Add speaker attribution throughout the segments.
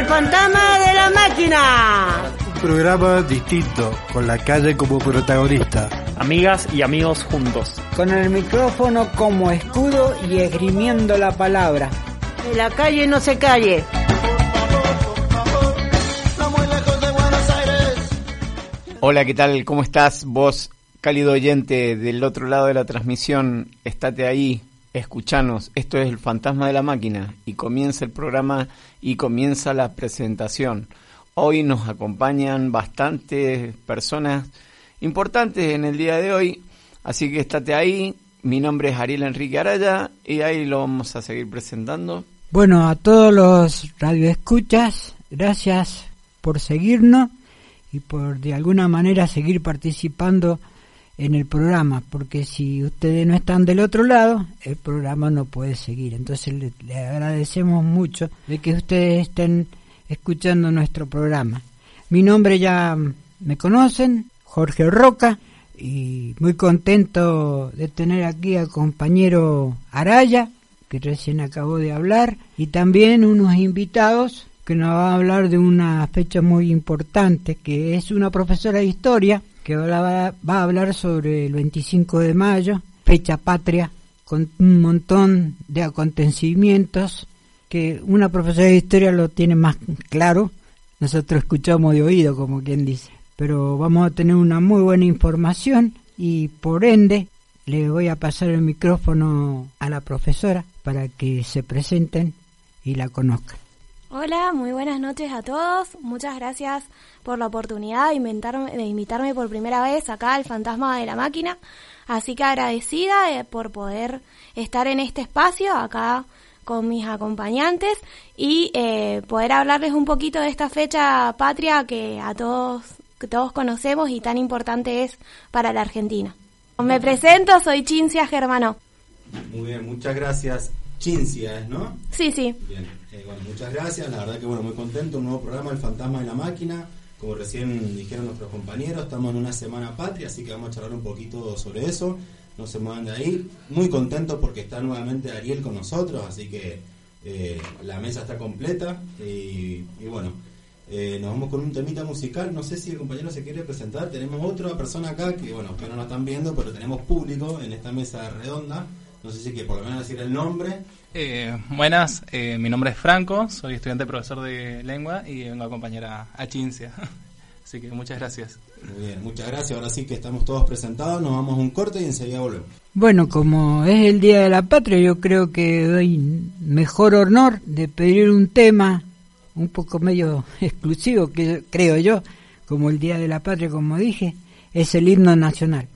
Speaker 1: El fantasma de la máquina.
Speaker 2: Un programa distinto, con la calle como protagonista.
Speaker 3: Amigas y amigos juntos.
Speaker 4: Con el micrófono como escudo y esgrimiendo la palabra.
Speaker 1: Que la calle no se calle.
Speaker 5: Hola, ¿qué tal? ¿Cómo estás? Vos, cálido oyente del otro lado de la transmisión, estate ahí, escuchanos. Esto es El Fantasma de la Máquina y comienza el programa y comienza la presentación. Hoy nos acompañan bastantes personas importantes en el día de hoy, así que estate ahí. Mi nombre es Ariel Enrique Araya y ahí lo vamos a seguir presentando.
Speaker 4: Bueno, a todos los radioescuchas, gracias por seguirnos y por de alguna manera seguir participando en el programa, porque si ustedes no están del otro lado, el programa no puede seguir. Entonces le, agradecemos mucho de que ustedes estén escuchando nuestro programa. Mi nombre ya me conocen, Jorge Roca, y muy contento de tener aquí al compañero Araya, que recién acabó de hablar, y también unos invitados que nos va a hablar de una fecha muy importante, que es una profesora de historia que va a hablar sobre el 25 de mayo, fecha patria, con un montón de acontecimientos que una profesora de historia lo tiene más claro, nosotros escuchamos de oído, como quien dice, pero vamos a tener una muy buena información y por ende le voy a pasar el micrófono a la profesora para que se presenten y la conozcan.
Speaker 6: Hola, muy buenas noches a todos. Muchas gracias por la oportunidad de invitarme, de invitarme por primera vez acá al Fantasma de la Máquina. Así que agradecida eh, por poder estar en este espacio acá con mis acompañantes y eh, poder hablarles un poquito de esta fecha patria que a todos, que todos conocemos y tan importante es para la Argentina. Me presento, soy Cincia Germano.
Speaker 7: Muy bien, muchas gracias. Cincia, ¿no?
Speaker 6: Sí, sí.
Speaker 7: Bien, eh, bueno, muchas gracias. La verdad que, bueno, muy contento. Un nuevo programa, El Fantasma de la Máquina. Como recién dijeron nuestros compañeros, estamos en una semana patria, así que vamos a charlar un poquito sobre eso. No se muevan de ahí. Muy contento porque está nuevamente Ariel con nosotros, así que eh, la mesa está completa. Y, bueno, eh, nos vamos con un temita musical. No sé si el compañero se quiere presentar. Tenemos otra persona acá que, bueno, que no nos están viendo, pero tenemos público en esta mesa redonda. No sé si que por lo menos decir el nombre.
Speaker 3: Eh, buenas, eh, mi nombre es Franco, soy estudiante profesor de lengua y vengo a acompañar a, a Cincia. Así que muchas gracias.
Speaker 7: Muy bien, muchas gracias. Ahora sí que estamos todos presentados, nos vamos a un corte y enseguida volvemos.
Speaker 4: Bueno, como es el Día de la Patria, yo creo que doy mejor honor de pedir un tema un poco medio exclusivo, que creo yo, como el Día de la Patria, como dije, es el himno nacional.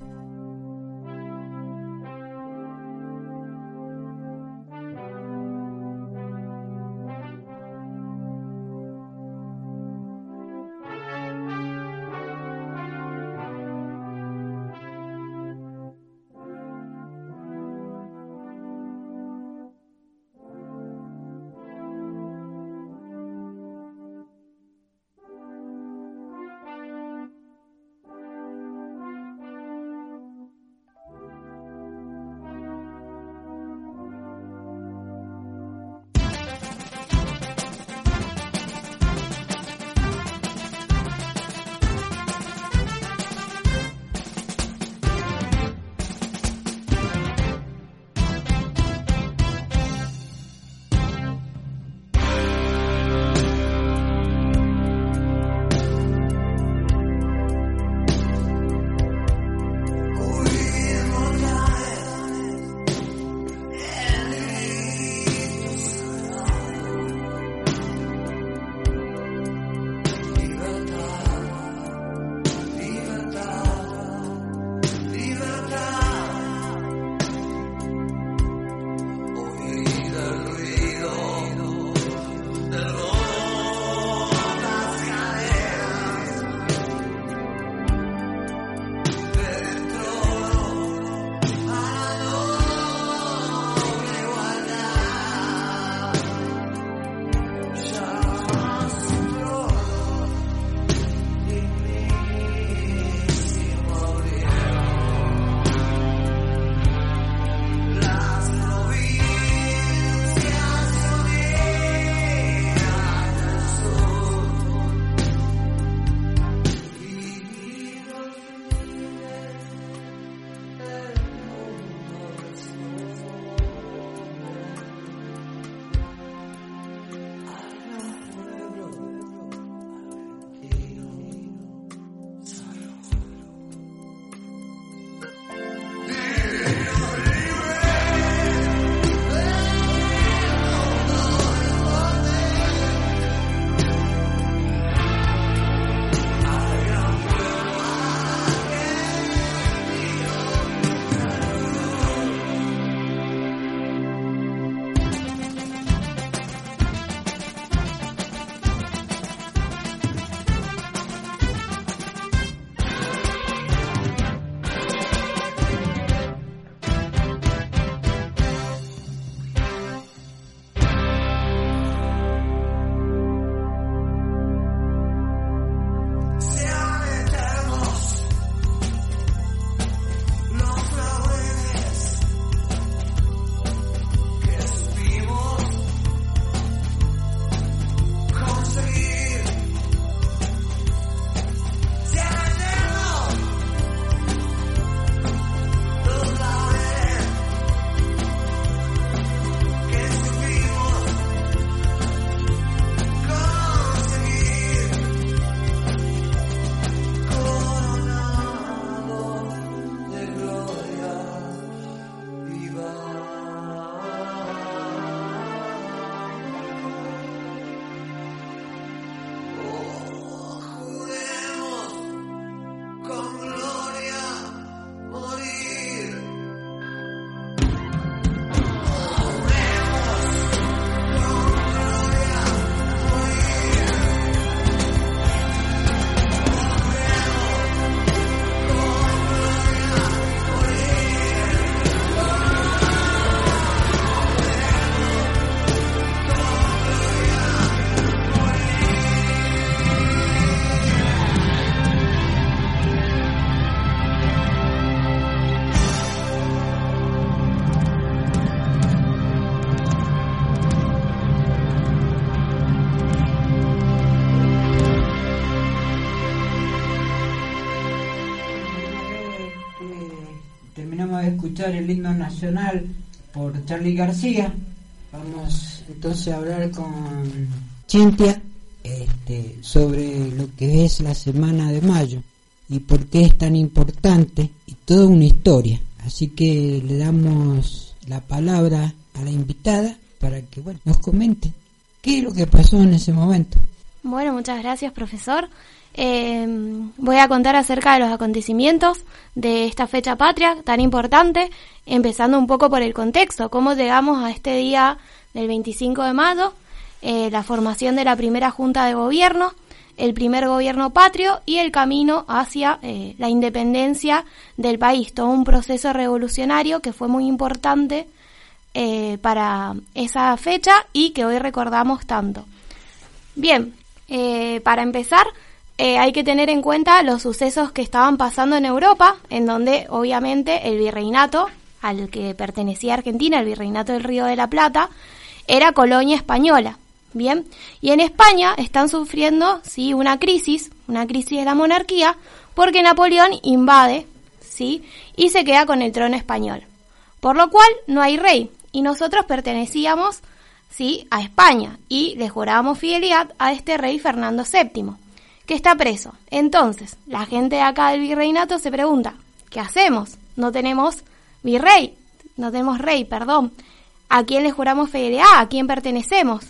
Speaker 4: Escuchar el himno nacional por Charlie García. Vamos entonces a hablar con Cintia este, sobre lo que es la semana de mayo y por qué es tan importante y toda una historia. Así que le damos la palabra a la invitada para que bueno, nos comente qué es lo que pasó en ese momento.
Speaker 6: Bueno, muchas gracias, profesor. Eh, voy a contar acerca de los acontecimientos de esta fecha patria tan importante, empezando un poco por el contexto, cómo llegamos a este día del 25 de mayo, eh, la formación de la primera junta de gobierno, el primer gobierno patrio y el camino hacia eh, la independencia del país, todo un proceso revolucionario que fue muy importante eh, para esa fecha y que hoy recordamos tanto. Bien, para empezar, hay que tener en cuenta los sucesos que estaban pasando en Europa, en donde obviamente el virreinato al que pertenecía Argentina, el virreinato del Río de la Plata, era colonia española. Bien, y en España están sufriendo, sí, una crisis, una crisis de la monarquía, porque Napoleón invade, sí, y se queda con el trono español. Por lo cual no hay rey, y nosotros pertenecíamos, sí, a España, y le jurábamos fidelidad a este rey Fernando VII, que está preso. Entonces, la gente de acá del virreinato se pregunta, ¿qué hacemos? No tenemos virrey, no tenemos rey, perdón. ¿A quién le juramos fidelidad? ¿A quién pertenecemos?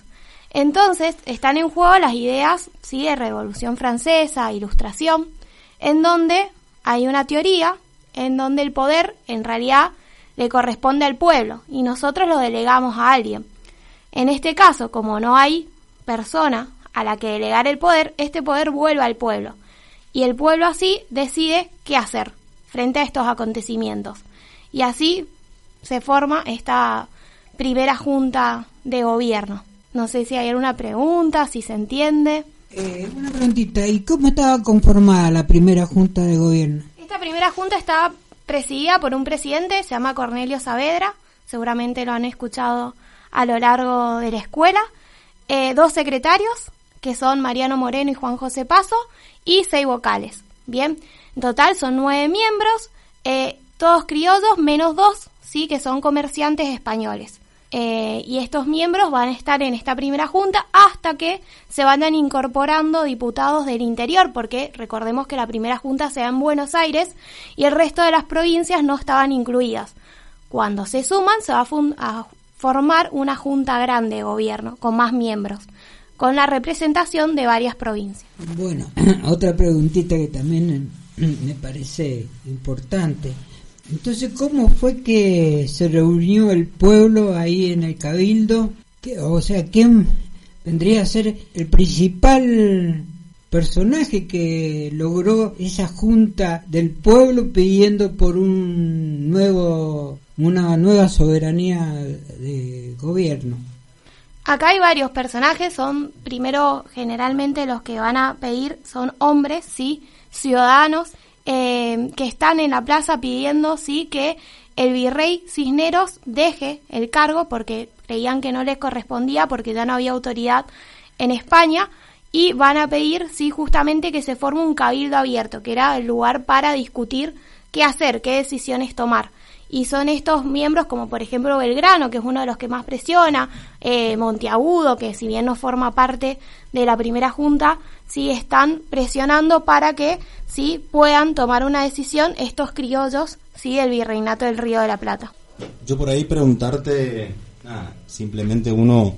Speaker 6: Entonces están en juego las ideas ¿sí? de Revolución Francesa, Ilustración, en donde hay una teoría en donde el poder en realidad le corresponde al pueblo y nosotros lo delegamos a alguien. En este caso, como no hay persona a la que delegar el poder, este poder vuelve al pueblo y el pueblo así decide qué hacer frente a estos acontecimientos. Y así se forma esta primera junta de gobierno. No sé si hay alguna pregunta, si se entiende.
Speaker 4: Eh, una preguntita, ¿y cómo estaba conformada la primera junta de gobierno?
Speaker 6: Esta primera junta estaba presidida por un presidente, se llama Cornelio Saavedra, seguramente lo han escuchado a lo largo de la escuela, eh, dos secretarios, que son Mariano Moreno y Juan José Paso, y seis vocales. Bien, en total son nueve miembros, eh, todos criollos, menos dos, sí, que son comerciantes españoles. Eh, y estos miembros van a estar en esta primera junta hasta que se vayan incorporando diputados del interior, porque recordemos que la primera junta se da en Buenos Aires y el resto de las provincias no estaban incluidas. Cuando se suman se va a, formar una junta grande de gobierno con más miembros, con la representación de varias provincias.
Speaker 4: Bueno, otra preguntita que también me parece importante. Entonces, ¿cómo fue que se reunió el pueblo ahí en el cabildo? O sea, ¿quién vendría a ser el principal personaje que logró esa junta del pueblo pidiendo por un nuevo una nueva soberanía de gobierno.
Speaker 6: Acá hay varios personajes, son primero generalmente los que van a pedir son hombres, sí, ciudadanos eh, que están en la plaza pidiendo sí que el virrey Cisneros deje el cargo porque creían que no les correspondía porque ya no había autoridad en España y van a pedir sí justamente que se forme un cabildo abierto, que era el lugar para discutir qué hacer, qué decisiones tomar y son estos miembros como por ejemplo Belgrano, que es uno de los que más presiona, eh, Monteagudo, que si bien no forma parte de la primera junta, sí están presionando para que sí puedan tomar una decisión estos criollos sí del virreinato del Río de la Plata.
Speaker 7: Yo por ahí preguntarte, nada, simplemente uno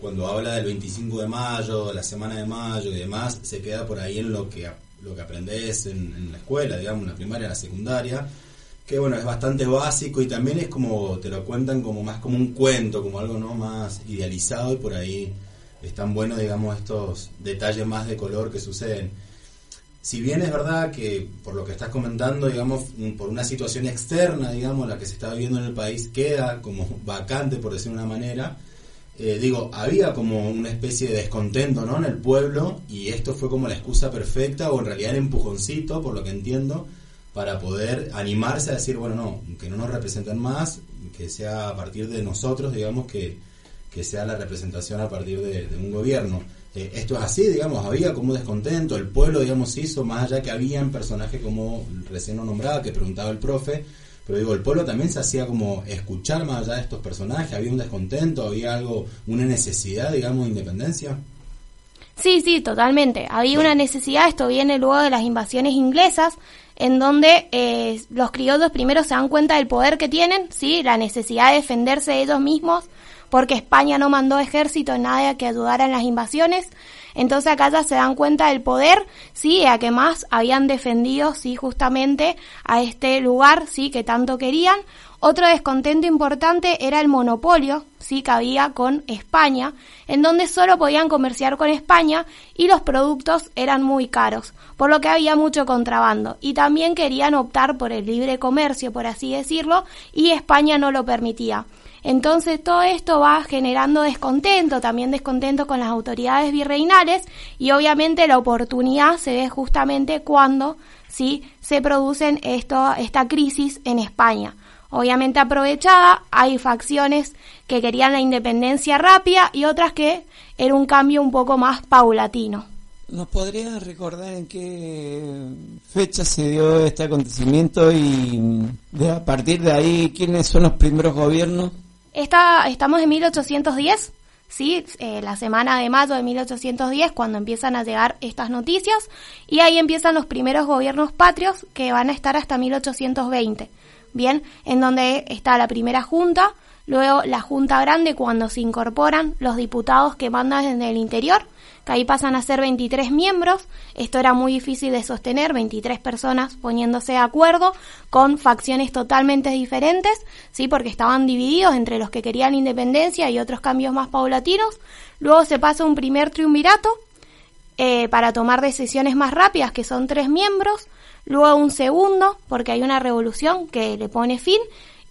Speaker 7: cuando habla del 25 de mayo, la semana de mayo y demás, se queda por ahí en lo que lo que aprendes en, en la escuela, digamos, en la primaria, en la secundaria que bueno, es bastante básico y también es como, te lo cuentan como más como un cuento, como algo no más idealizado y por ahí están buenos, digamos, estos detalles más de color que suceden. Si bien es verdad que por lo que estás comentando, digamos, por una situación externa, digamos, la que se está viviendo en el país queda como vacante, por decir una manera, eh, digo, había como una especie de descontento, ¿no? En el pueblo y esto fue como la excusa perfecta o en realidad el empujoncito, por lo que entiendo, para poder animarse a decir, bueno, no, que no nos representen más, que sea a partir de nosotros, digamos, que, que sea la representación a partir de, un gobierno. Eh, esto es así, digamos, había como descontento, el pueblo, digamos, hizo, más allá que habían personajes como recién lo nombraba, que preguntaba el profe, pero digo, el pueblo también se hacía como escuchar más allá de estos personajes, había un descontento, había algo, una necesidad, digamos, de independencia.
Speaker 6: Sí, sí, totalmente. Había una necesidad, esto viene luego de las invasiones inglesas, en donde eh, los criollos primero se dan cuenta del poder que tienen, sí, la necesidad de defenderse de ellos mismos, porque España no mandó ejército nada que ayudara en las invasiones. Entonces acá ya se dan cuenta del poder, sí, a que más habían defendido, sí, justamente a este lugar, sí, que tanto querían. Otro descontento importante era el monopolio, sí, que había con España, en donde solo podían comerciar con España y los productos eran muy caros, por lo que había mucho contrabando. Y también querían optar por el libre comercio, por así decirlo, y España no lo permitía. Entonces todo esto va generando descontento, también descontento con las autoridades virreinales y obviamente la oportunidad se ve justamente cuando ¿sí? se producen esto, esta crisis en España. Obviamente aprovechada, hay facciones que querían la independencia rápida y otras que era un cambio un poco más paulatino.
Speaker 5: ¿Nos podrías recordar en qué fecha se dio este acontecimiento y de, a partir de ahí quiénes son los primeros gobiernos?
Speaker 6: Esta, estamos en 1810, ¿sí? Eh, la semana de mayo de 1810, cuando empiezan a llegar estas noticias, y ahí empiezan los primeros gobiernos patrios que van a estar hasta 1820. En donde está la primera junta, luego la junta grande cuando se incorporan los diputados que mandan desde el interior, que ahí pasan a ser 23 miembros. Esto era muy difícil de sostener, 23 personas poniéndose de acuerdo con facciones totalmente diferentes, sí, porque estaban divididos entre los que querían independencia y otros cambios más paulatinos. Luego se pasa un primer triunvirato eh, para tomar decisiones más rápidas, que son tres miembros luego un segundo, porque hay una revolución que le pone fin,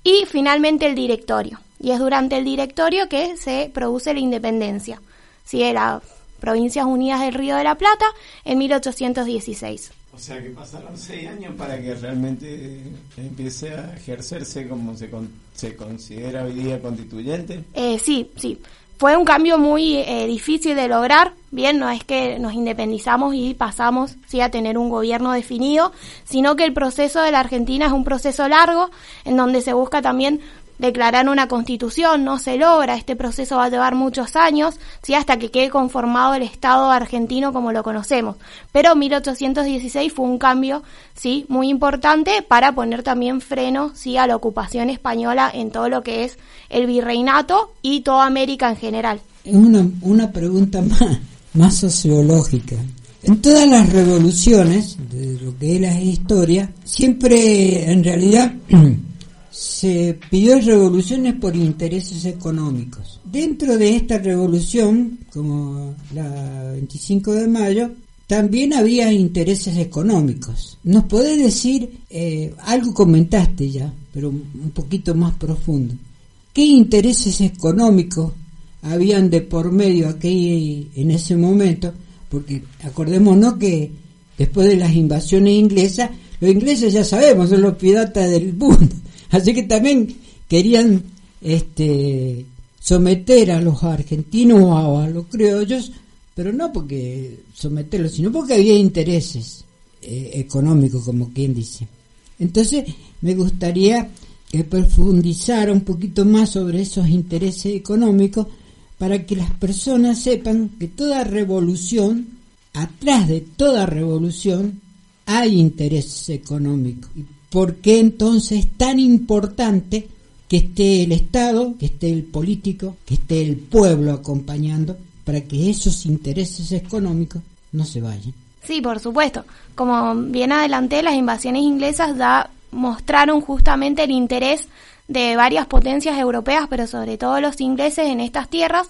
Speaker 6: y finalmente el directorio. Y es durante el directorio que se produce la independencia, ¿sí? de las Provincias Unidas del Río de la Plata en 1816.
Speaker 5: O sea que pasaron seis años para que realmente empiece a ejercerse como se, se considera hoy día constituyente.
Speaker 6: Eh, sí, sí fue un cambio muy eh, difícil de lograr. Bien, no es que nos independizamos y pasamos sí a tener un gobierno definido, sino que el proceso de la Argentina es un proceso largo en donde se busca también declarar una constitución, no se logra, este proceso va a llevar muchos años, ¿sí? hasta que quede conformado el Estado argentino como lo conocemos. Pero 1816 fue un cambio sí muy importante para poner también freno sí a la ocupación española en todo lo que es el virreinato y toda América en general.
Speaker 4: Una, una pregunta más, más sociológica. En todas las revoluciones, de lo que es la historia, siempre en realidad se pidió revoluciones por intereses económicos. Dentro de esta revolución, como la 25 de mayo, también había intereses económicos. ¿Nos podés decir, eh, algo comentaste ya, pero un poquito más profundo, qué intereses económicos habían de por medio aquí en ese momento? Porque acordémonos que después de las invasiones inglesas, los ingleses ya sabemos, son los piratas del mundo Así que también querían este, someter a los argentinos o a, los criollos, pero no porque someterlos, sino porque había intereses eh, económicos, como quien dice. Entonces, me gustaría que profundizara un poquito más sobre esos intereses económicos para que las personas sepan que toda revolución, atrás de toda revolución, hay intereses económicos. ¿Por qué entonces es tan importante que esté el Estado, que esté el político, que esté el pueblo acompañando para que esos intereses económicos no se vayan?
Speaker 6: Sí, por supuesto. Como bien adelanté, las invasiones inglesas ya mostraron justamente el interés de varias potencias europeas, pero sobre todo los ingleses en estas tierras.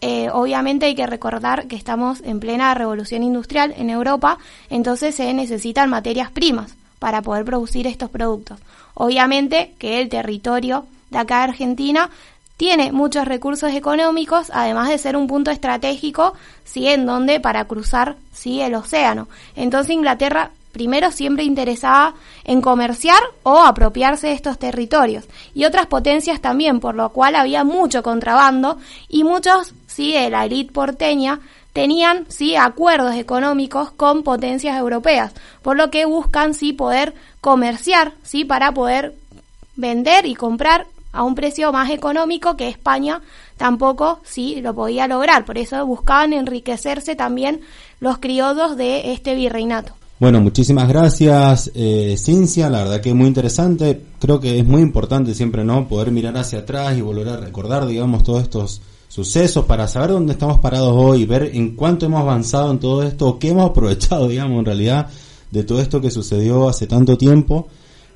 Speaker 6: Eh, obviamente hay que recordar que estamos en plena revolución industrial en Europa, entonces se necesitan materias primas para poder producir estos productos. Obviamente que el territorio de acá de Argentina tiene muchos recursos económicos, además de ser un punto estratégico, sí, en donde para cruzar, sí, el océano. Entonces Inglaterra primero siempre interesaba en comerciar o apropiarse de estos territorios y otras potencias también, por lo cual había mucho contrabando y muchos, sí, de la élite porteña tenían sí acuerdos económicos con potencias europeas, por lo que buscan sí poder comerciar, sí para poder vender y comprar a un precio más económico que España tampoco sí lo podía lograr. Por eso buscaban enriquecerse también los criollos de este virreinato.
Speaker 7: Bueno, muchísimas gracias, eh, Cincia. La verdad que es muy interesante. Creo que es muy importante siempre, ¿no? Poder mirar hacia atrás y volver a recordar, digamos, todos estos sucesos para saber dónde estamos parados hoy, ver en cuánto hemos avanzado en todo esto, qué hemos aprovechado, digamos, en realidad, de todo esto que sucedió hace tanto tiempo.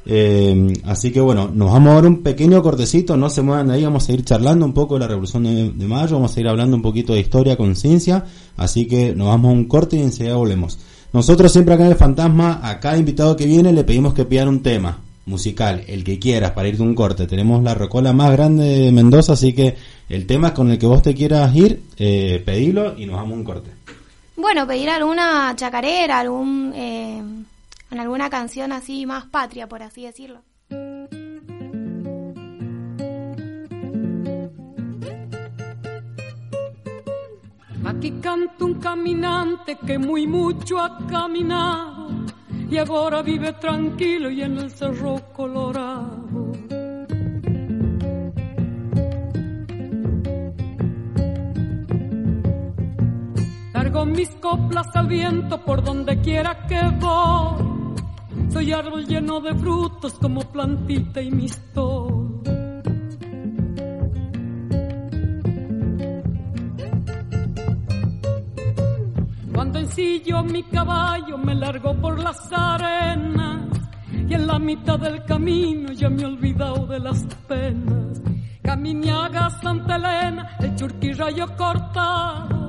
Speaker 7: Eh, así que bueno, nos vamos a dar un pequeño cortecito, no se muevan ahí, vamos a ir charlando un poco de la Revolución de, de Mayo, vamos a ir hablando un poquito de historia con ciencia, así que nos vamos a un corte y enseguida volvemos. Nosotros siempre acá en el Fantasma, a cada invitado que viene le pedimos que pidan un tema musical, el que quieras, para ir de un corte. Tenemos la rocola más grande de Mendoza, así que el tema con el que vos te quieras ir, eh, pedilo y nos vamos a un corte.
Speaker 6: Bueno, pedir alguna chacarera, algún, eh, alguna canción así más patria, por así decirlo.
Speaker 8: Aquí canta un caminante que muy mucho ha caminado y ahora vive tranquilo y en el cerro colorado. Largo mis coplas al viento por donde quiera que voy. Soy árbol lleno de frutos como plantita y mistol. Cuando ensillo mi caballo me largo por las arenas y en la mitad del camino ya me he olvidado de las penas. Caminiaga, Santa Elena, el churquirrayo cortado.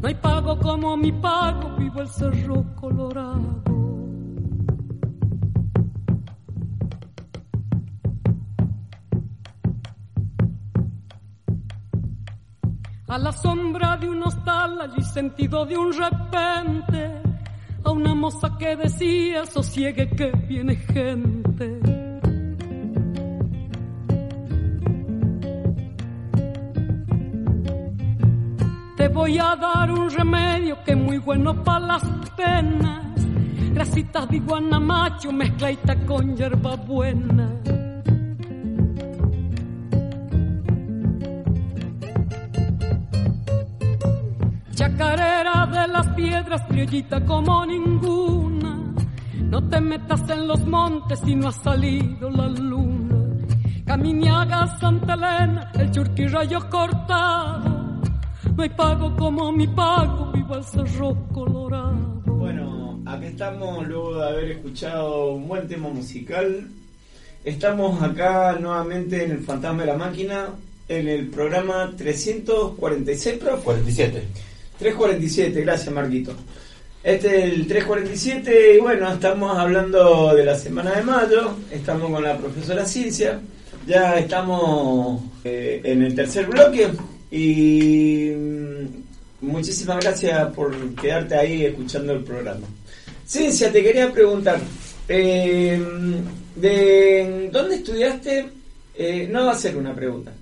Speaker 8: No hay pago como mi pago, vivo el cerro colorado. A la sombra de un hostal allí sentido de un repente a una moza que decía sosiegue que viene gente. Voy a dar un remedio que es muy bueno para las penas. Grasitas de iguana macho mezcladita con hierba buena. Chacarera de las piedras, criollita como ninguna. No te metas en los montes si no ha salido la luna. Caminiaga, Santa Elena, el churquirrayo cortado. No hay pago como mi pago, viva el cerro colorado.
Speaker 5: Bueno, acá estamos luego de haber escuchado un buen tema musical. Estamos acá nuevamente en el Fantasma de la Máquina, en el programa 346, profe.
Speaker 7: 47.
Speaker 5: 347, gracias Marquito. Este es el 347 y bueno, estamos hablando de la semana de mayo, estamos con la profesora Ciencia, ya estamos eh, en el tercer bloque y mm, muchísimas gracias por quedarte ahí escuchando el programa. Ciencia, te quería preguntar, eh, ¿de dónde estudiaste? Eh, no va a ser una pregunta,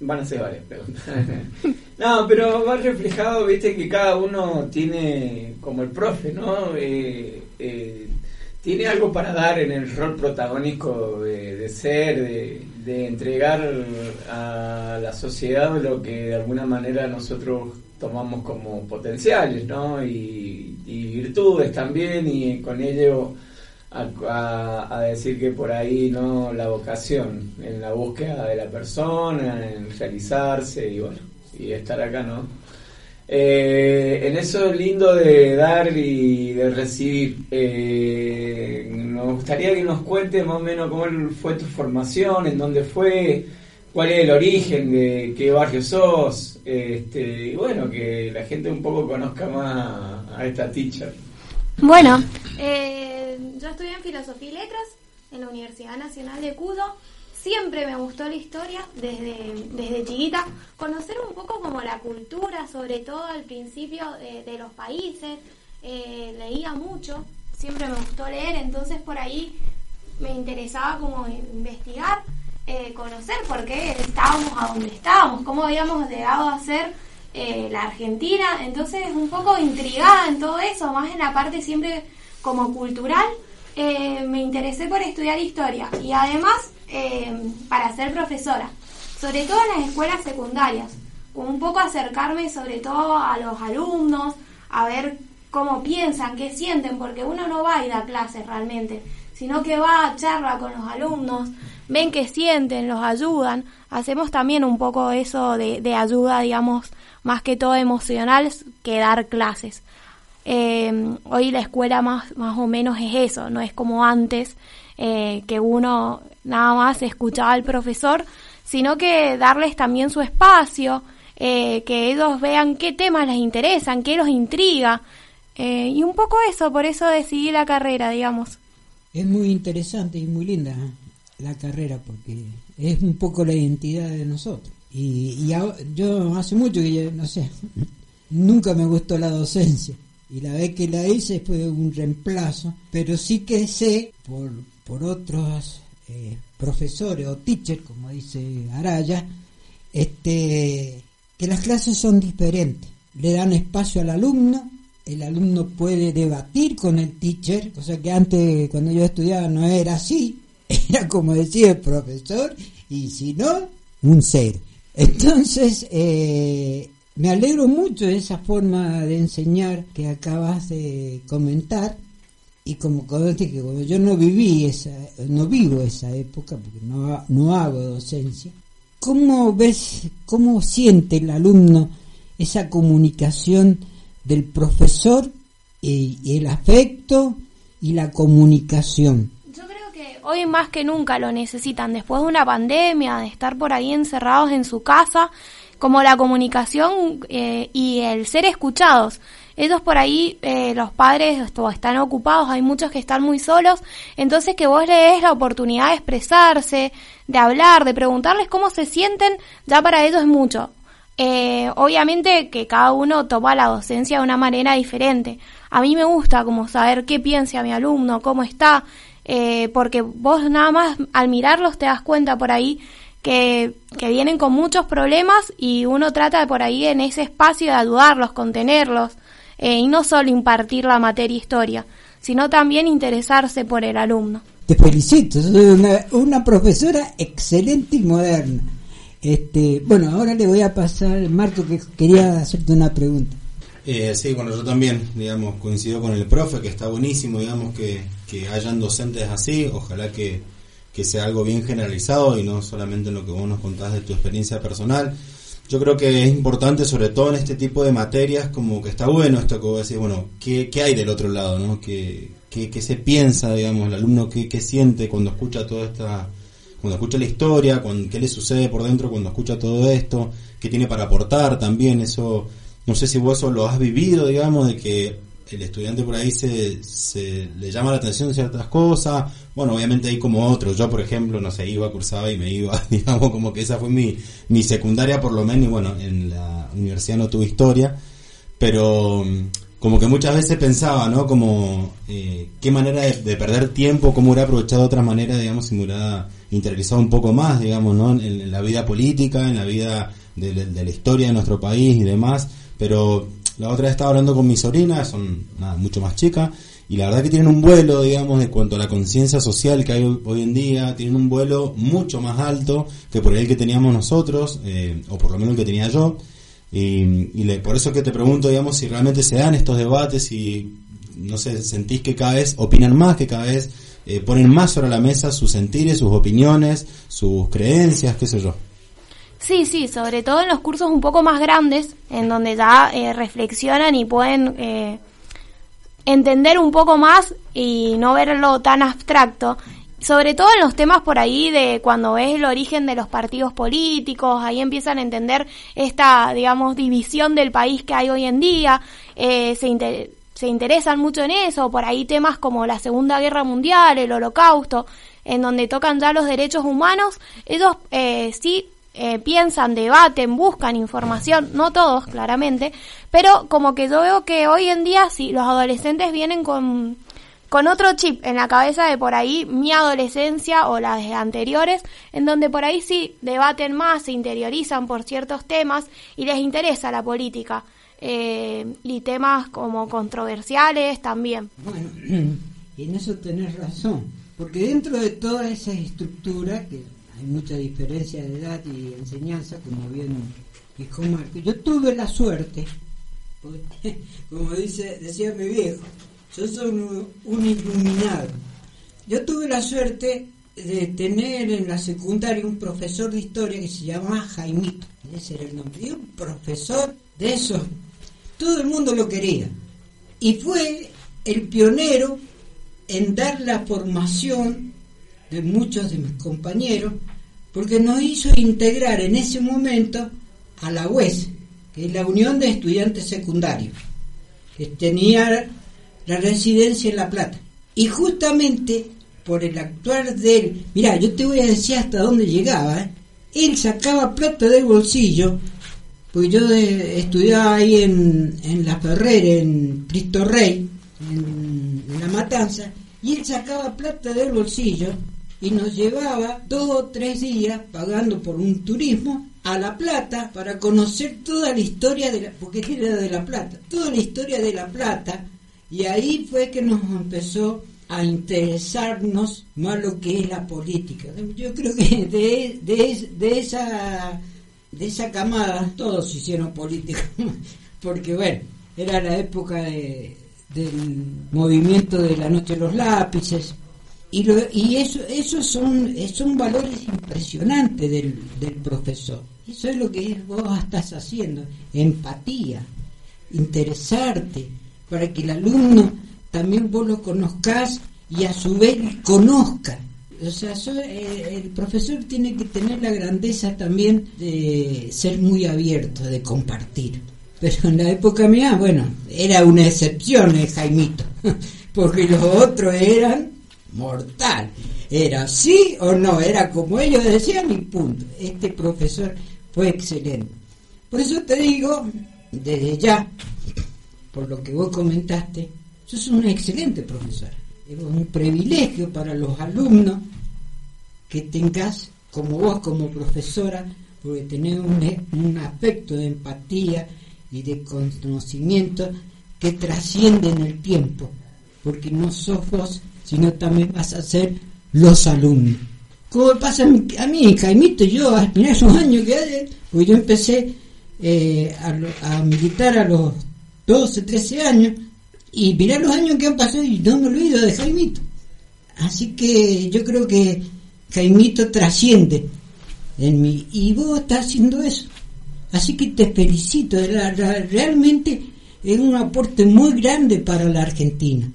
Speaker 5: van a ser varias preguntas. No, pero va reflejado, viste, que cada uno tiene, como el profe, ¿no? Eh, eh, tiene algo para dar en el rol protagónico de, de ser, de, de, entregar a la sociedad lo que de alguna manera nosotros tomamos como potenciales, ¿no? Y, virtudes también, y con ello a, decir que por ahí, ¿no? La vocación, en la búsqueda de la persona, en realizarse y bueno y estar acá, ¿no? Eh, en eso lindo de dar y de recibir, eh, nos gustaría que nos cuentes más o menos cómo fue tu formación, en dónde fue, cuál es el origen de qué barrio sos, este, y bueno, que la gente un poco conozca más a esta teacher.
Speaker 6: Bueno, eh, yo estudié en Filosofía y Letras en la Universidad Nacional de Cudo siempre me gustó la historia desde, desde chiquita, conocer un poco como la cultura, sobre todo al principio de, de los países, eh, leía mucho, siempre me gustó leer, entonces por ahí me interesaba como investigar, eh, conocer por qué estábamos a donde estábamos, cómo habíamos llegado a ser eh, la Argentina, entonces un poco intrigada en todo eso, más en la parte siempre como cultural, eh, me interesé por estudiar historia y además para ser profesora, sobre todo en las escuelas secundarias, un poco acercarme sobre todo a los alumnos, a ver cómo piensan, qué sienten, porque uno no va y da clases realmente, sino que va a charla con los alumnos, ven qué sienten, los ayudan. Hacemos también un poco eso de, de ayuda, digamos, más que todo emocional que dar clases. Eh, hoy la escuela más, más o menos es eso, no es como antes, eh, que uno nada más escuchaba al profesor, sino que darles también su espacio, eh, que ellos vean qué temas les interesan, qué los intriga, eh, y un poco eso, por eso decidí la carrera, digamos.
Speaker 4: Es muy interesante y muy linda ¿eh? la carrera porque es un poco la identidad de nosotros. Y, yo hace mucho que ya, no sé, nunca me gustó la docencia. Y la vez que la hice fue un reemplazo, pero sí que sé por, por otros eh, profesores o teachers, como dice Araya, este, que las clases son diferentes. Le dan espacio al alumno, el alumno puede debatir con el teacher, cosa que antes cuando yo estudiaba no era así, era como decía el profesor, y si no, un cero. Entonces, eh, me alegro mucho de esa forma de enseñar que acabas de comentar, y como que como yo no viví esa, no vivo esa época, porque no, no hago docencia, ¿cómo ves, cómo siente el alumno esa comunicación del profesor y, el afecto y la comunicación?
Speaker 6: Yo creo que hoy más que nunca lo necesitan, después de una pandemia, de estar por ahí encerrados en su casa, como la comunicación eh, y el ser escuchados. Ellos por ahí, eh, los padres están ocupados, hay muchos que están muy solos, entonces que vos le des la oportunidad de expresarse, de hablar, de preguntarles cómo se sienten, ya para ellos es mucho. Eh, obviamente que cada uno toma la docencia de una manera diferente. A mí me gusta como saber qué piensa mi alumno, cómo está, eh, porque vos nada más al mirarlos te das cuenta por ahí que, que vienen con muchos problemas y uno trata de por ahí en ese espacio de ayudarlos, contenerlos, eh, y no solo impartir la materia historia, sino también interesarse por el alumno.
Speaker 4: Te felicito, una, una profesora excelente y moderna. Este, bueno, ahora le voy a pasar, Marco, que quería hacerte una pregunta.
Speaker 7: Eh, sí, bueno, yo también, digamos, coincido con el profe, que está buenísimo, digamos, que, que hayan docentes así, ojalá que, que sea algo bien generalizado y no solamente en lo que vos nos contás de tu experiencia personal. Yo creo que es importante, sobre todo en este tipo de materias, como que está bueno esto que vos decís, bueno, ¿qué, qué hay del otro lado, no? ¿Qué, qué, qué se piensa, digamos, el alumno, qué, qué siente cuando escucha toda esta, cuando escucha la historia, cuando, qué le sucede por dentro cuando escucha todo esto, qué tiene para aportar también, eso, no sé si vos eso lo has vivido, digamos, de que el estudiante por ahí se, se le llama la atención ciertas cosas, bueno, obviamente hay como otros, yo por ejemplo, no sé, iba, cursaba y me iba, digamos, como que esa fue mi, mi secundaria por lo menos, y bueno, en la universidad no tuve historia, pero como que muchas veces pensaba, ¿no? Como eh, qué manera de, de perder tiempo, cómo hubiera aprovechado otra manera, digamos, si me hubiera interesado un poco más, digamos, ¿no? En, la vida política, en la vida de, la historia de nuestro país y demás, pero la otra vez estaba hablando con mi sobrina, son nada, mucho más chicas, y la verdad que tienen un vuelo, digamos, en cuanto a la conciencia social que hay hoy en día, tienen un vuelo mucho más alto que por el que teníamos nosotros, eh, o por lo menos el que tenía yo, y, y le- por eso que te pregunto, digamos, si realmente se dan estos debates y, no sé, sentís que cada vez opinan más, que cada vez eh, ponen más sobre la mesa sus sentires, sus opiniones, sus creencias, qué sé yo.
Speaker 6: Sí, sí, sobre todo en los cursos un poco más grandes, en donde ya eh, reflexionan y pueden eh, entender un poco más y no verlo tan abstracto. Sobre todo en los temas por ahí de cuando ves el origen de los partidos políticos, ahí empiezan a entender esta, digamos, división del país que hay hoy en día, eh, se, inter- se interesan mucho en eso, por ahí temas como la Segunda Guerra Mundial, el Holocausto, en donde tocan ya los derechos humanos, ellos eh, sí eh, piensan, debaten, buscan información, no todos claramente, pero como que yo veo que hoy en día sí, los adolescentes vienen con, con otro chip en la cabeza de por ahí mi adolescencia o las de anteriores, en donde por ahí sí debaten más, se interiorizan por ciertos temas y les interesa la política. eh, y temas como controversiales también.
Speaker 4: Bueno, en eso tenés razón, porque dentro de toda esa estructura, que hay mucha diferencia de edad y enseñanza, como bien dijo Marco, yo tuve la suerte, como dice, decía mi viejo, yo soy un, iluminado. Yo tuve la suerte de tener en la secundaria un profesor de historia que se llamaba Jaimito, ese era el nombre, y un profesor de esos, todo el mundo lo quería, y fue el pionero en dar la formación de muchos de mis compañeros, porque nos hizo integrar en ese momento a la UES, que es la Unión de Estudiantes Secundarios, que tenía la residencia en La Plata. Y justamente por el actuar de él, mira, yo te voy a decir hasta dónde llegaba, ¿eh? él sacaba plata del bolsillo, pues yo estudiaba ahí en, en La Ferrer, en Cristo Rey, en, en La Matanza, y él sacaba plata del bolsillo y nos llevaba dos o tres días pagando por un turismo a La Plata para conocer toda la historia de la, porque era de La Plata, toda la historia de La Plata y ahí fue que nos empezó a interesarnos más lo que es la política. Yo creo que de, de, de esa de esa camada todos hicieron política, porque bueno, era la época de, del movimiento de la noche de los lápices, y, lo, y eso, esos son, son valores impresionantes del, del profesor. Eso es lo que vos estás haciendo, empatía, interesarte, para que el alumno también vos lo conozcas y a su vez conozca. O sea, eh, el profesor tiene que tener la grandeza también de ser muy abierto, de compartir. Pero en la época mía, bueno, era una excepción el Jaimito, porque los otros eran mortal. Era sí o no, era como ellos decían y punto. Este profesor fue excelente. Por eso te digo, desde ya, por lo que vos comentaste, sos un excelente profesor. Es un privilegio para los alumnos que tengas, como vos como profesora, porque tenés un, un aspecto de empatía y de conocimiento que trasciende en el tiempo, porque no sos vos sino también vas a ser los alumnos. Como pasa a mí, Jaimito, yo, a esos años que hay, pues yo empecé eh, a, militar a los 12, 13 años, y mirá los años que han pasado y no me olvido de Jaimito. Así que yo creo que Jaimito trasciende en mí, y vos estás haciendo eso. Así que te felicito, realmente es un aporte muy grande para la Argentina.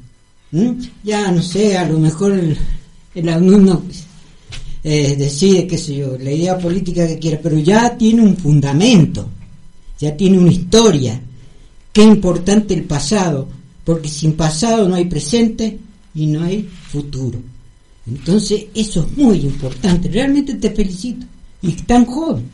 Speaker 4: ¿Mm? Ya no sé, a lo mejor el, alumno eh, decide, qué sé yo, la idea política que quiera, pero ya tiene un fundamento, ya tiene una historia. Qué importante el pasado, porque sin pasado no hay presente y no hay futuro. Entonces, eso es muy importante. Realmente te felicito. Y tan joven.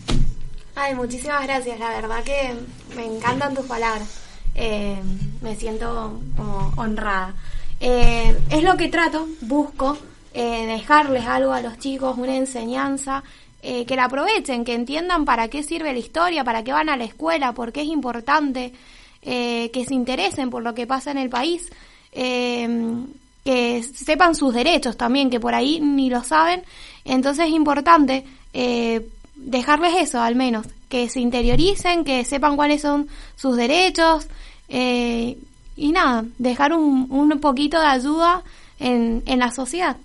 Speaker 6: Ay, muchísimas gracias. La verdad que me encantan tus palabras. Eh, me siento como honrada. Eh, es lo que trato, busco eh, dejarles algo a los chicos, una enseñanza, eh, que la aprovechen, que entiendan para qué sirve la historia, para qué van a la escuela, por qué es importante, que se interesen por lo que pasa en el país, que sepan sus derechos también, que por ahí ni lo saben. Entonces es importante dejarles eso al menos, que se interioricen, que sepan cuáles son sus derechos. Eh, y nada, dejar un, un poquito de ayuda en, en la sociedad.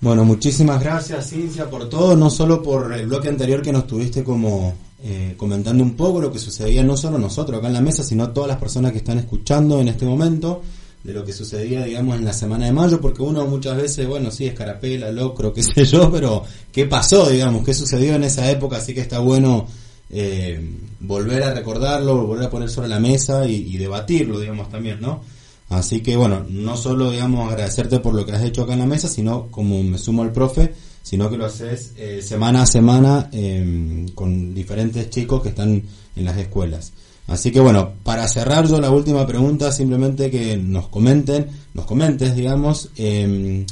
Speaker 7: Bueno, muchísimas gracias Cintia por todo, no solo por el bloque anterior que nos tuviste como eh, comentando un poco lo que sucedía no solo nosotros acá en la mesa, sino todas las personas que están escuchando en este momento de lo que sucedía, digamos, en la semana de mayo, porque uno muchas veces, bueno, sí, escarapela, locro, qué sé yo, pero ¿qué pasó, digamos? ¿Qué sucedió en esa época? Así que está bueno eh, volver a recordarlo, volver a poner sobre la mesa y, debatirlo, digamos, también, ¿no? Así que bueno, no solo, digamos, agradecerte por lo que has hecho acá en la mesa, sino como me sumo al profe, sino que lo haces eh, semana a semana em, con diferentes chicos que están en las escuelas. Así que bueno, para cerrar yo la última pregunta, simplemente que nos comenten, nos comentes, digamos, eh,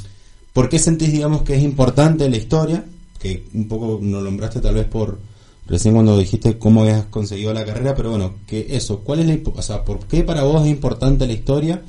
Speaker 7: ¿por qué sentís, digamos, que es importante la historia? Que un poco nos nombraste tal vez por, recién cuando dijiste cómo habías conseguido la carrera, pero bueno, que eso, ¿cuál es la, o sea, por qué para vos es importante la historia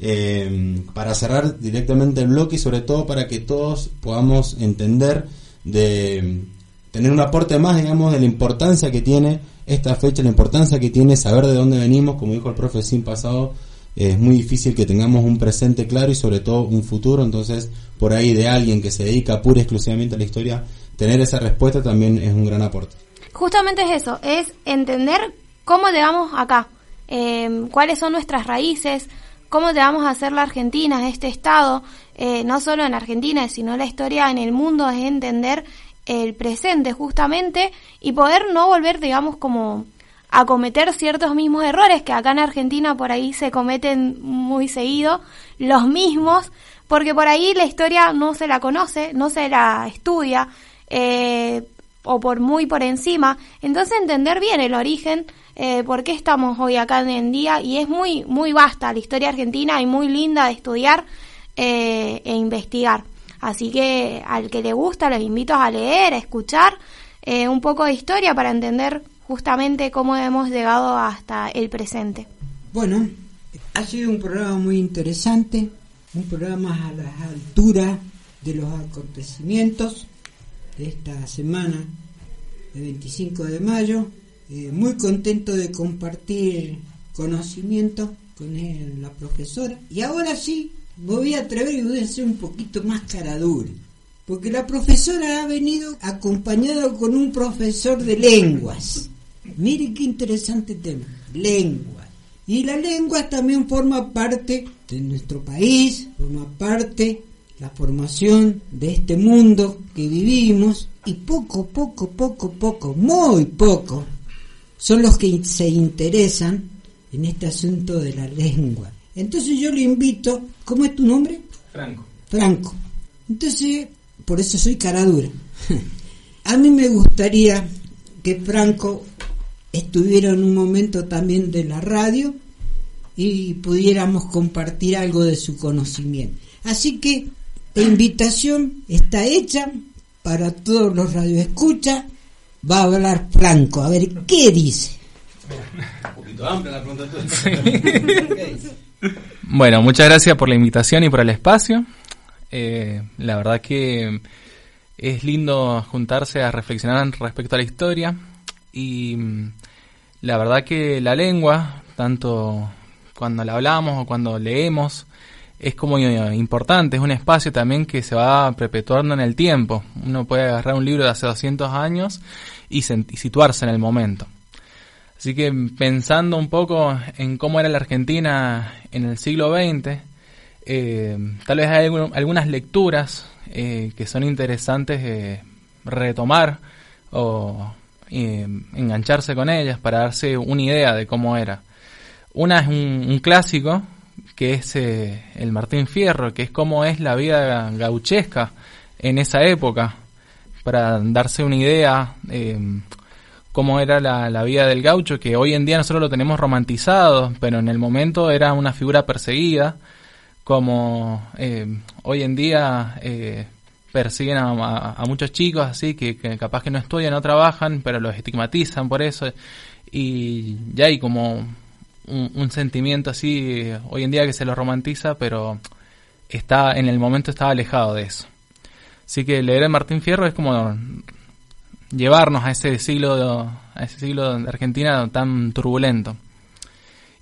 Speaker 7: eh, para cerrar directamente el bloque y sobre todo para que todos podamos entender de tener un aporte más, digamos, de la importancia que tiene esta fecha, la importancia que tiene saber de dónde venimos, como dijo el profe sin pasado, es muy difícil que tengamos un presente claro y sobre todo un futuro, entonces por ahí de alguien que se dedica pura y exclusivamente a la historia, tener esa respuesta también es un gran aporte.
Speaker 6: Justamente es eso, es entender cómo llegamos acá, eh, cuáles son nuestras raíces, cómo llegamos a ser la Argentina, este Estado, eh, no solo en Argentina, sino la historia en el mundo, es entender el presente justamente y poder no volver, digamos, como a cometer ciertos mismos errores que acá en Argentina por ahí se cometen muy seguido, los mismos, porque por ahí la historia no se la conoce, no se la estudia, eh, o por muy por encima, entonces entender bien el origen, eh, por qué estamos hoy acá en día, y es muy, muy vasta la historia argentina y muy linda de estudiar eh, e investigar. Así que al que le gusta, los invito a leer, a escuchar eh, un poco de historia para entender justamente cómo hemos llegado hasta el presente.
Speaker 4: Bueno, ha sido un programa muy interesante, un programa a la altura de los acontecimientos esta semana, el 25 de mayo. Eh, muy contento de compartir conocimiento con la profesora. Y ahora sí, me voy a atrever y voy a ser un poquito más caradura. Porque la profesora ha venido acompañada con un profesor de lenguas. Mire qué interesante tema. Lengua. Y la lengua también forma parte de nuestro país, forma parte la formación de este mundo que vivimos y poco, poco, poco, poco, muy poco, son los que se interesan en este asunto de la lengua. Entonces yo le invito, ¿cómo es tu nombre?
Speaker 3: Franco.
Speaker 4: Franco. Entonces, por eso soy caradura. A mí me gustaría que Franco estuviera en un momento también de la radio y pudiéramos compartir algo de su conocimiento. Así que la invitación está hecha para todos los radioescuchas. Va a hablar Franco, a ver qué dice.
Speaker 7: Un poquito la pregunta.
Speaker 3: Bueno, muchas gracias por la invitación y por el espacio. Eh, la verdad que es lindo juntarse a reflexionar respecto a la historia y mm, la verdad que la lengua, tanto cuando la hablamos o cuando leemos, es como eh, importante, es un espacio también que se va perpetuando en el tiempo. Uno puede agarrar un libro de hace 200 años y, situarse en el momento. Así que pensando un poco en cómo era la Argentina en el siglo XX, eh, tal vez hay algunas lecturas eh, que son interesantes retomar o engancharse con ellas para darse una idea de cómo era. Una es un clásico que es el Martín Fierro, que es cómo es la vida gauchesca en esa época, para darse una idea cómo era la, vida del gaucho, que hoy en día nosotros lo tenemos romantizado, pero en el momento era una figura perseguida, como eh, hoy en día eh, persiguen a, muchos chicos así, que, capaz que no estudian, no trabajan, pero los estigmatizan por eso, y ya hay como un, sentimiento así hoy en día que se lo romantiza, pero está en el momento estaba alejado de eso. Así que leer a Martín Fierro es como llevarnos a ese siglo a ese siglo de Argentina tan turbulento.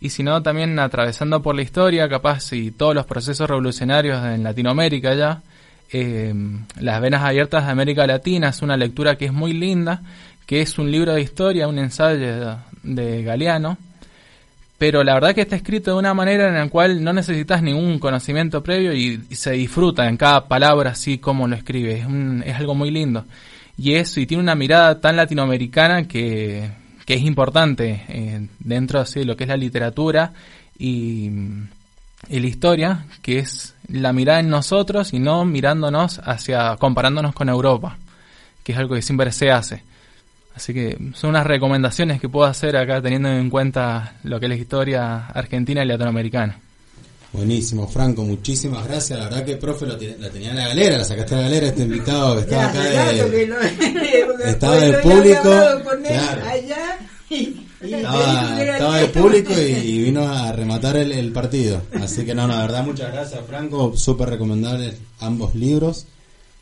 Speaker 3: Y si no, también atravesando por la historia, capaz, y todos los procesos revolucionarios en Latinoamérica ya, eh, Las Venas Abiertas de América Latina es una lectura que es muy linda, que es un libro de historia, un ensayo de, Galeano, pero la verdad que está escrito de una manera en la cual no necesitas ningún conocimiento previo y, se disfruta en cada palabra así como lo escribe, es, es algo muy lindo y eso, y tiene una mirada tan latinoamericana que, que es importante eh, dentro de lo que es la literatura y, la historia, que es la mirada en nosotros y no mirándonos hacia, comparándonos con Europa, que es algo que siempre se hace. Así que son unas recomendaciones que puedo hacer acá teniendo en cuenta lo que es la historia argentina y latinoamericana.
Speaker 7: Buenísimo, Franco, muchísimas gracias. La verdad que profe lo la tenía en la galera, la sacaste de la galera este invitado que estaba acá de, estaba del público.
Speaker 4: Con él allá y
Speaker 7: Estaba, estaba de público y, y vino a rematar el, el partido. Así que no, la verdad, muchas gracias Franco, súper recomendables ambos libros.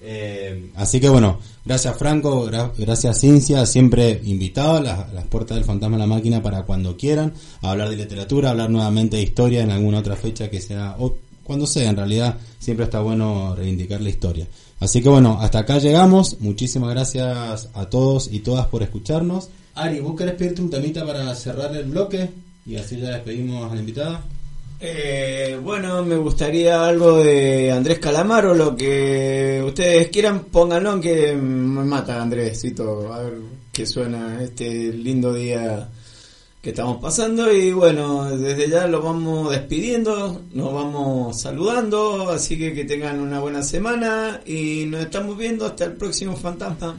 Speaker 7: Eh, así que bueno, gracias Franco, gra- gracias Cincia, siempre invitado a las, las puertas del Fantasma de la Máquina para cuando quieran, a hablar de literatura, a hablar nuevamente de historia en alguna otra fecha que sea, o cuando sea, en realidad siempre está bueno reivindicar la historia. Así que bueno, hasta acá llegamos, muchísimas gracias a todos y todas por escucharnos. Ari, ¿vos querés pedirte un temita para cerrar el bloque? Y así ya despedimos a la invitada.
Speaker 5: Eh, bueno, me gustaría algo de Andrés Calamaro, lo que ustedes quieran, pónganlo, que me mata Andrésito, a ver qué suena este lindo día que estamos pasando y bueno, desde ya lo vamos despidiendo, nos vamos saludando, así que que tengan una buena semana y nos estamos viendo hasta el próximo fantasma.